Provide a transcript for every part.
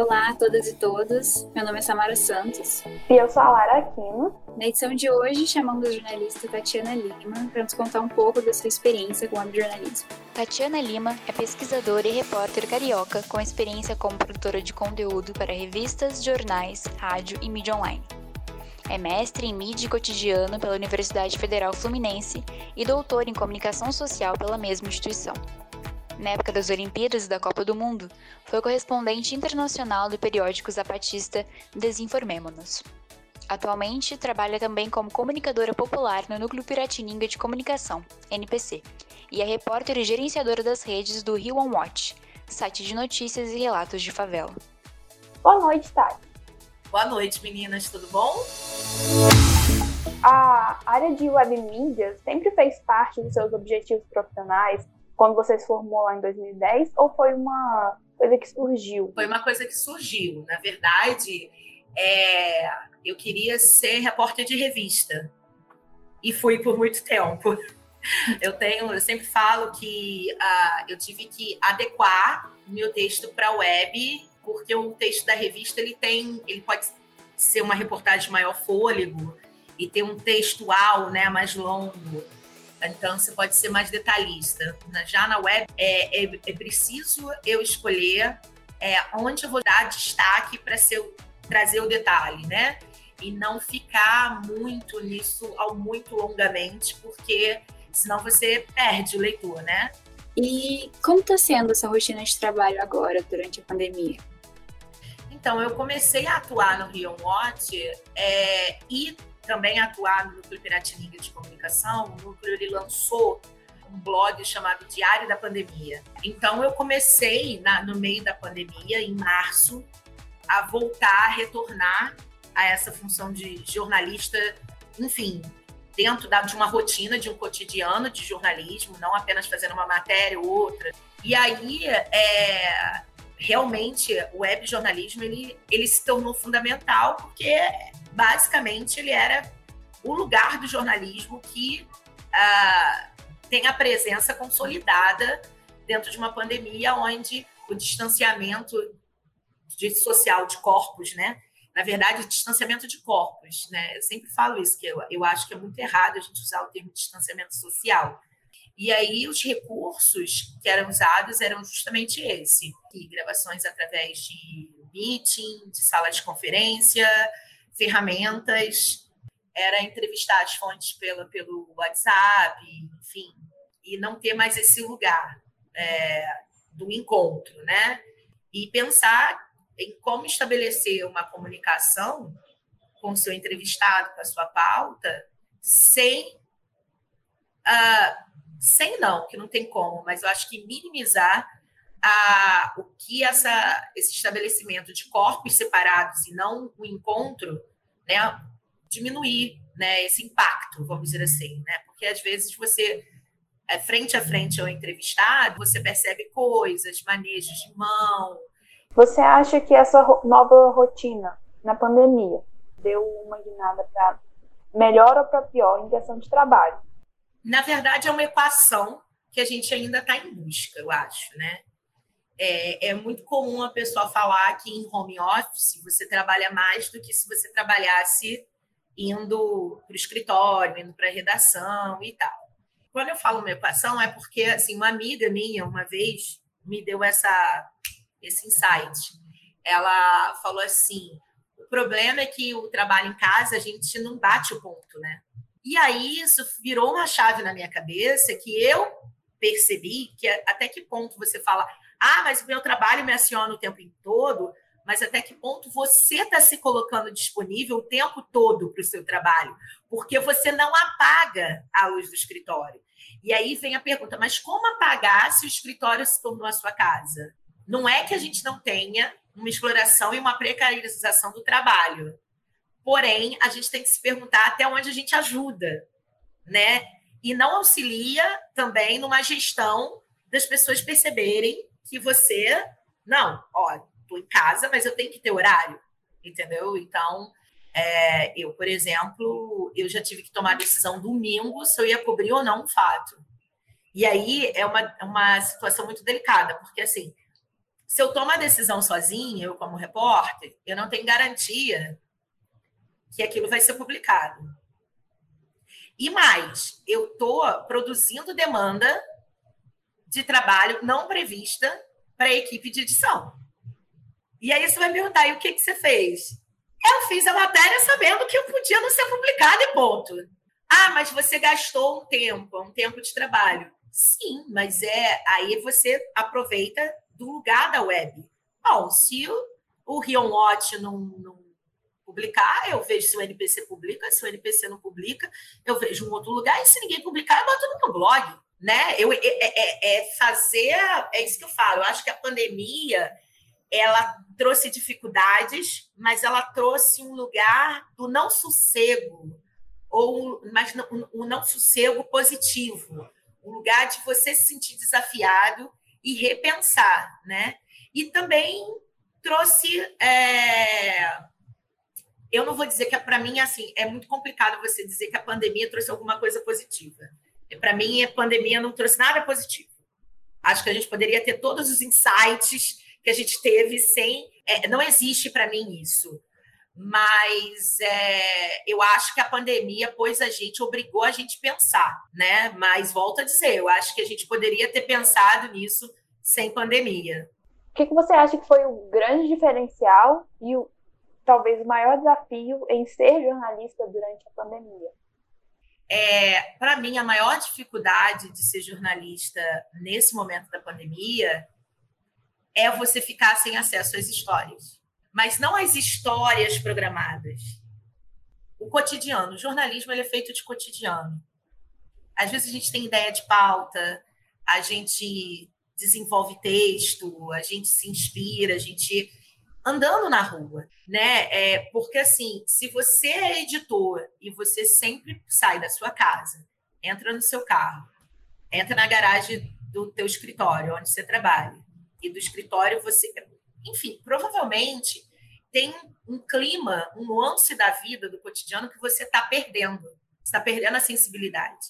Olá a todas e todos, meu nome é Samara Santos. E eu sou a Lara Aquino. Na edição de hoje, chamamos a jornalista Tatiana Lima para nos contar um pouco da sua experiência com o webjornalismo. Tatiana Lima é pesquisadora e repórter carioca com experiência como produtora de conteúdo para revistas, jornais, rádio e mídia online. É mestre em mídia e cotidiano pela Universidade Federal Fluminense e doutora em comunicação social pela mesma instituição na época das Olimpíadas e da Copa do Mundo, foi correspondente internacional do periódico zapatista Desinformemo-nos. Atualmente, trabalha também como comunicadora popular no Núcleo Piratininga de Comunicação, NPC, e é repórter e gerenciadora das redes do Rio On Watch, site de notícias e relatos de favela. Boa noite, Tati. Boa noite, meninas, tudo bom? A área de web mídias sempre fez parte dos seus objetivos profissionais quando você se formou lá em 2010 ou foi uma coisa que surgiu? Foi uma coisa que surgiu. Na verdade, é, eu queria ser repórter de revista e fui por muito tempo. Eu tenho, eu sempre falo que uh, eu tive que adequar meu texto para a web, porque o texto da revista ele tem, ele pode ser uma reportagem maior fôlego e ter um textual, né, mais longo. Então, você pode ser mais detalhista. Já na web, é, é, é preciso eu escolher é, onde eu vou dar destaque para trazer o detalhe, né? E não ficar muito nisso ao muito longamente, porque senão você perde o leitor, né? E como está sendo essa rotina de trabalho agora, durante a pandemia? Então, eu comecei a atuar no Rio Watch é, e também atuar no Núcleo Piratininga de Comunicação, o Núcleo ele lançou um blog chamado Diário da Pandemia. Então, eu comecei na, no meio da pandemia, em março, a voltar, a retornar a essa função de jornalista, enfim, dentro da, de uma rotina, de um cotidiano de jornalismo, não apenas fazendo uma matéria ou outra. E aí, é, realmente, o web jornalismo ele, ele se tornou fundamental, porque basicamente ele era o lugar do jornalismo que uh, tem a presença consolidada dentro de uma pandemia onde o distanciamento de social de corpos, né? Na verdade, distanciamento de corpos, né? Eu sempre falo isso, que eu, eu acho que é muito errado a gente usar o termo distanciamento social. E aí os recursos que eram usados eram justamente esse, gravações através de meeting, de sala de conferência, ferramentas, era entrevistar as fontes pelo, pelo WhatsApp, enfim, e não ter mais esse lugar é, do encontro, né? E pensar em como estabelecer uma comunicação com o seu entrevistado, com a sua pauta, sem. Uh, sem não, que não tem como, mas eu acho que minimizar a, o que essa, esse estabelecimento de corpos separados e não o encontro, né, diminuir né, esse impacto, vamos dizer assim, né? Porque às vezes você é, frente a frente ao entrevistado, você percebe coisas, manejos de mão. Você acha que essa nova rotina na pandemia deu uma guinada para melhor ou para pior em questão de trabalho? Na verdade, é uma equação que a gente ainda está em busca, eu acho, né? É, é, muito comum a pessoa falar que em home office você trabalha mais do que se você trabalhasse indo para o escritório, indo para a redação e tal. Quando eu falo uma equação, é porque assim, uma amiga minha, uma vez, me deu essa, esse insight. Ela falou assim: o problema é que o trabalho em casa a gente não bate o ponto, né? E aí isso virou uma chave na minha cabeça que eu percebi que até que ponto você fala, ah, mas o meu trabalho me aciona o tempo todo, mas até que ponto você está se colocando disponível o tempo todo para o seu trabalho? Porque você não apaga a luz do escritório. E aí vem a pergunta: mas como apagar se o escritório se tornou a sua casa? Não é que a gente não tenha uma exploração e uma precarização do trabalho. Porém, a gente tem que se perguntar até onde a gente ajuda, né? E não auxilia também numa gestão das pessoas perceberem que você, não, ó, tô em casa, mas eu tenho que ter horário, entendeu? Então, é, eu, por exemplo, eu já tive que tomar a decisão domingo se eu ia cobrir ou não um fato. E aí é uma, uma situação muito delicada, porque assim, Se eu tomo a decisão sozinha, eu como repórter, eu não tenho garantia que aquilo vai ser publicado. E mais, eu estou produzindo demanda de trabalho não prevista para a equipe de edição. E aí você vai me perguntar, e o que, que você fez? Eu fiz a matéria sabendo que eu podia não ser publicada e ponto. Ah, mas você gastou um tempo, um tempo de trabalho. Sim, mas é aí você aproveita do lugar da web. Bom, se o, o Rion Watch não, não publicar, eu vejo se o NPC publica, se o NPC não publica, eu vejo um outro lugar, e se ninguém publicar, eu boto no meu blog. Né? Eu, é, é, é fazer, é isso que eu falo, eu acho que a pandemia ela trouxe dificuldades, mas ela trouxe um lugar do não sossego, ou mas um, um não sossego positivo, um lugar de você se sentir desafiado e repensar, né? E também trouxe é, eu não vou dizer que para mim assim é muito complicado você dizer que a pandemia trouxe alguma coisa positiva. Para mim, a pandemia não trouxe nada positivo. Acho que a gente poderia ter todos os insights que a gente teve sem. É, não existe para mim isso. Mas é, eu acho que a pandemia pôs a gente, obrigou a gente pensar, né? Mas volto a dizer, eu acho que a gente poderia ter pensado nisso sem pandemia. O que, que você acha que foi o grande diferencial e o, talvez o maior desafio em ser jornalista durante a pandemia? É, para mim, a maior dificuldade de ser jornalista nesse momento da pandemia é você ficar sem acesso às histórias. Mas não às histórias programadas. O cotidiano. O jornalismo é feito de cotidiano. Às vezes a gente tem ideia de pauta, a gente desenvolve texto, a gente se inspira, a gente andando na rua, né? É, porque assim, se você é editor e você sempre sai da sua casa, entra no seu carro, entra na garagem do teu escritório onde você trabalha e do escritório você, enfim, provavelmente tem um clima, um nuance da vida do cotidiano que você está perdendo, está perdendo a sensibilidade.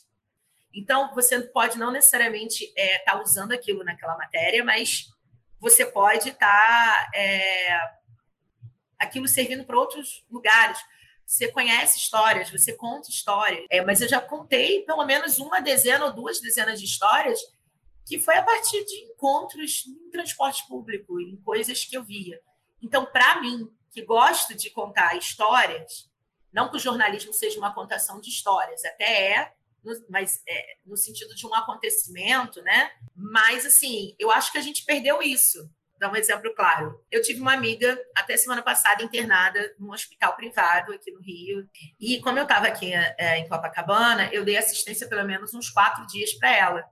Então, você pode não necessariamente estar é, tá usando aquilo naquela matéria, mas você pode estar tá, é, aquilo servindo para outros lugares. Você conhece histórias, você conta histórias. É, mas eu já contei pelo menos uma dezena ou duas dezenas de histórias que foi a partir de encontros em transporte público, em coisas que eu via. Então, para mim, que gosto de contar histórias, não que o jornalismo seja uma contação de histórias, até é, mas é, no sentido de um acontecimento, né? Mas assim, eu acho que a gente perdeu isso. Dar um exemplo claro. Eu tive uma amiga até semana passada internada num hospital privado aqui no Rio. E como eu estava aqui é, em Copacabana, eu dei assistência pelo menos uns quatro dias para ela.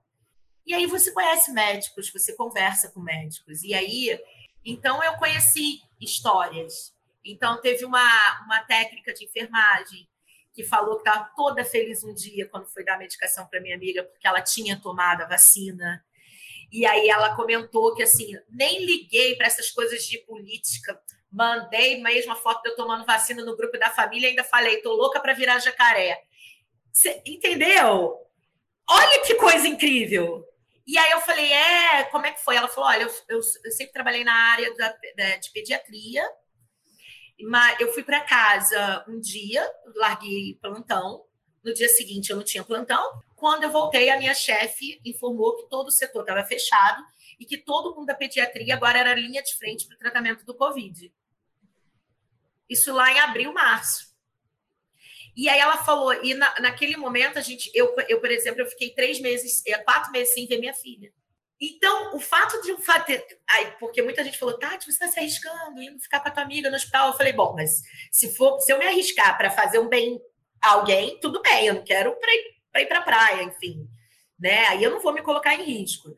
E aí você conhece médicos, você conversa com médicos. E aí, então eu conheci histórias. Então teve uma, uma técnica de enfermagem que falou que estava toda feliz um dia quando foi dar medicação para minha amiga, porque ela tinha tomado a vacina. E aí ela comentou que assim, nem liguei para essas coisas de política. Mandei mesmo a foto de eu tomando vacina no grupo da família e ainda falei, tô louca para virar jacaré. Cê, entendeu? Olha que coisa incrível. E aí eu falei, é, como é que foi? Ela falou, olha, eu, eu, eu sempre trabalhei na área da, da, de pediatria mas eu fui para casa um dia, larguei plantão. No dia seguinte eu não tinha plantão. Quando eu voltei, a minha chefe informou que todo o setor estava fechado e que todo mundo da pediatria agora era linha de frente para o tratamento do Covid. Isso lá em abril, março. E aí ela falou, e na, naquele momento a gente, eu, eu, por exemplo, eu fiquei três meses, eh, quatro meses sem ver minha filha. Então, o fato de um fato. Porque muita gente falou, Tati, você está se arriscando, indo ficar com a tua amiga no hospital. Eu falei, bom, mas se, for, se eu me arriscar para fazer um bem a alguém, tudo bem, eu não quero para ir para a praia, enfim. Né? Aí eu não vou me colocar em risco.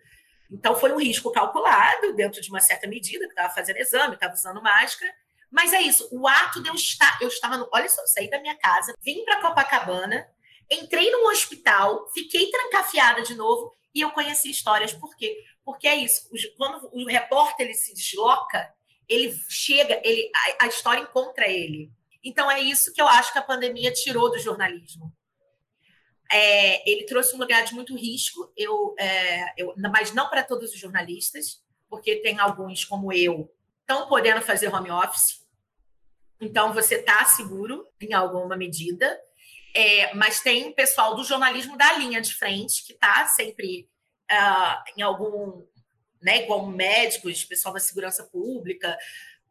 Então, foi um risco calculado, dentro de uma certa medida, que estava fazendo exame, estava usando máscara. Mas é isso, o ato de eu estar. Eu estava no. Olha só, eu saí da minha casa, vim para Copacabana, entrei num hospital, fiquei trancafiada de novo e eu conheci histórias, por quê? Porque é isso, quando o repórter ele se desloca, ele chega, ele, a, a história encontra ele. Então é isso que eu acho que a pandemia tirou do jornalismo. É, ele trouxe um lugar de muito risco, eu, é, eu mas não para todos os jornalistas, porque tem alguns, como eu, estão podendo fazer home office. Então, você está seguro em alguma medida. É, mas tem pessoal do jornalismo da linha de frente que está sempre uh, em algum, né, como médicos, pessoal da segurança pública,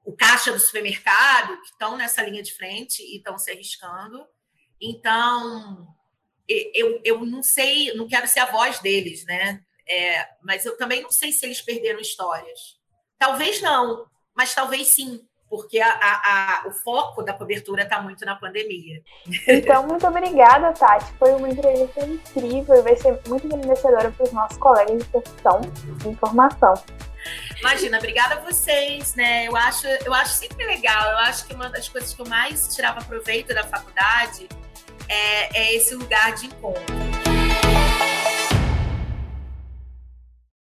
o caixa do supermercado, que estão nessa linha de frente e estão se arriscando. Então, eu, eu não sei, não quero ser a voz deles, né? É, mas eu também não sei se eles perderam histórias. Talvez não, mas talvez sim porque a, a, a, o foco da cobertura está muito na pandemia. Então, muito obrigada, Tati. Foi uma entrevista incrível e vai ser muito enriquecedora para os nossos colegas de profissão de informação. Imagina, obrigada a vocês, né? Eu acho, eu acho sempre legal. Eu acho que uma das coisas que eu mais tirava proveito da faculdade é, é esse lugar de encontro.